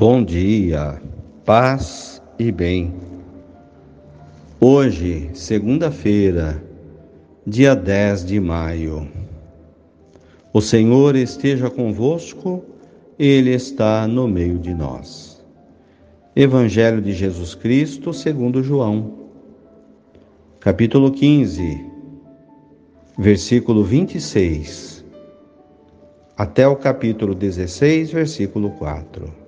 Bom dia, paz e bem. Hoje, segunda-feira, dia 10 de maio. O Senhor esteja convosco, Ele está no meio de nós. Evangelho de Jesus Cristo, segundo João, capítulo 15, versículo 26, até o capítulo 16, versículo 4.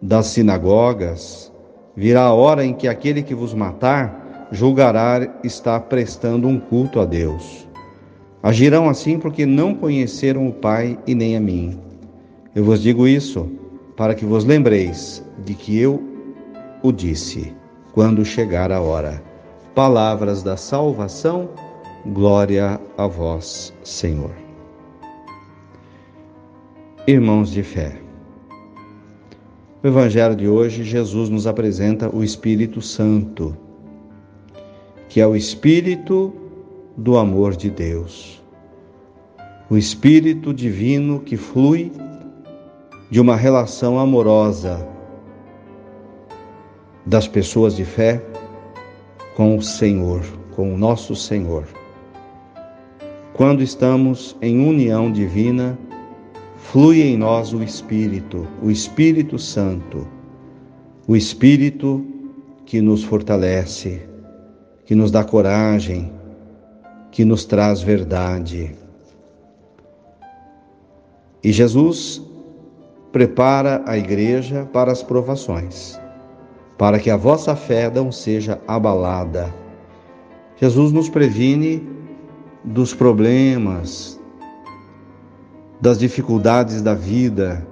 das sinagogas, virá a hora em que aquele que vos matar julgará estar prestando um culto a Deus. Agirão assim porque não conheceram o Pai e nem a mim. Eu vos digo isso para que vos lembreis de que eu o disse quando chegar a hora. Palavras da salvação, glória a vós, Senhor. Irmãos de fé, no Evangelho de hoje, Jesus nos apresenta o Espírito Santo, que é o Espírito do amor de Deus, o Espírito divino que flui de uma relação amorosa das pessoas de fé com o Senhor, com o nosso Senhor. Quando estamos em união divina, flui em nós o Espírito, o Espírito Santo, o Espírito que nos fortalece, que nos dá coragem, que nos traz verdade. E Jesus prepara a igreja para as provações, para que a vossa fé não seja abalada. Jesus nos previne dos problemas, das dificuldades da vida,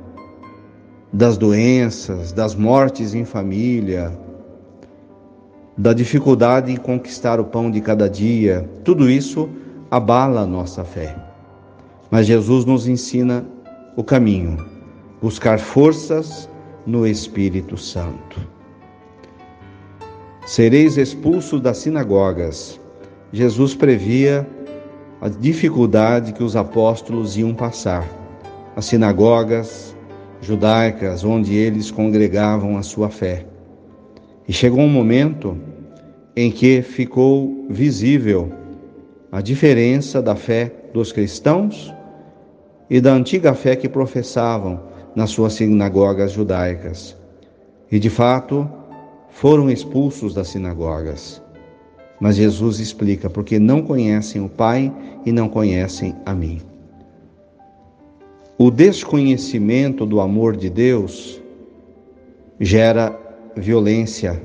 das doenças, das mortes em família, da dificuldade em conquistar o pão de cada dia, tudo isso abala a nossa fé. Mas Jesus nos ensina o caminho, buscar forças no Espírito Santo. Sereis expulsos das sinagogas. Jesus previa a dificuldade que os apóstolos iam passar. As sinagogas judaicas onde eles congregavam a sua fé. E chegou um momento em que ficou visível a diferença da fé dos cristãos e da antiga fé que professavam nas suas sinagogas judaicas. E de fato, foram expulsos das sinagogas. Mas Jesus explica: porque não conhecem o Pai e não conhecem a mim. O desconhecimento do amor de Deus gera violência,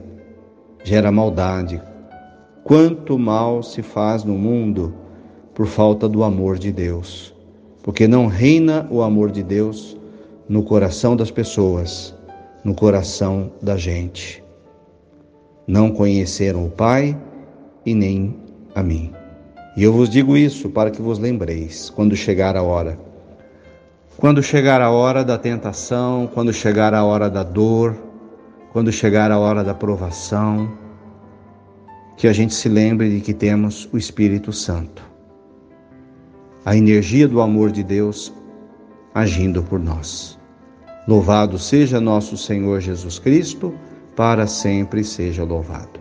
gera maldade. Quanto mal se faz no mundo por falta do amor de Deus, porque não reina o amor de Deus no coração das pessoas, no coração da gente. Não conheceram o Pai e nem a mim. E eu vos digo isso para que vos lembreis quando chegar a hora. Quando chegar a hora da tentação, quando chegar a hora da dor, quando chegar a hora da provação, que a gente se lembre de que temos o Espírito Santo, a energia do amor de Deus agindo por nós. Louvado seja nosso Senhor Jesus Cristo, para sempre seja louvado.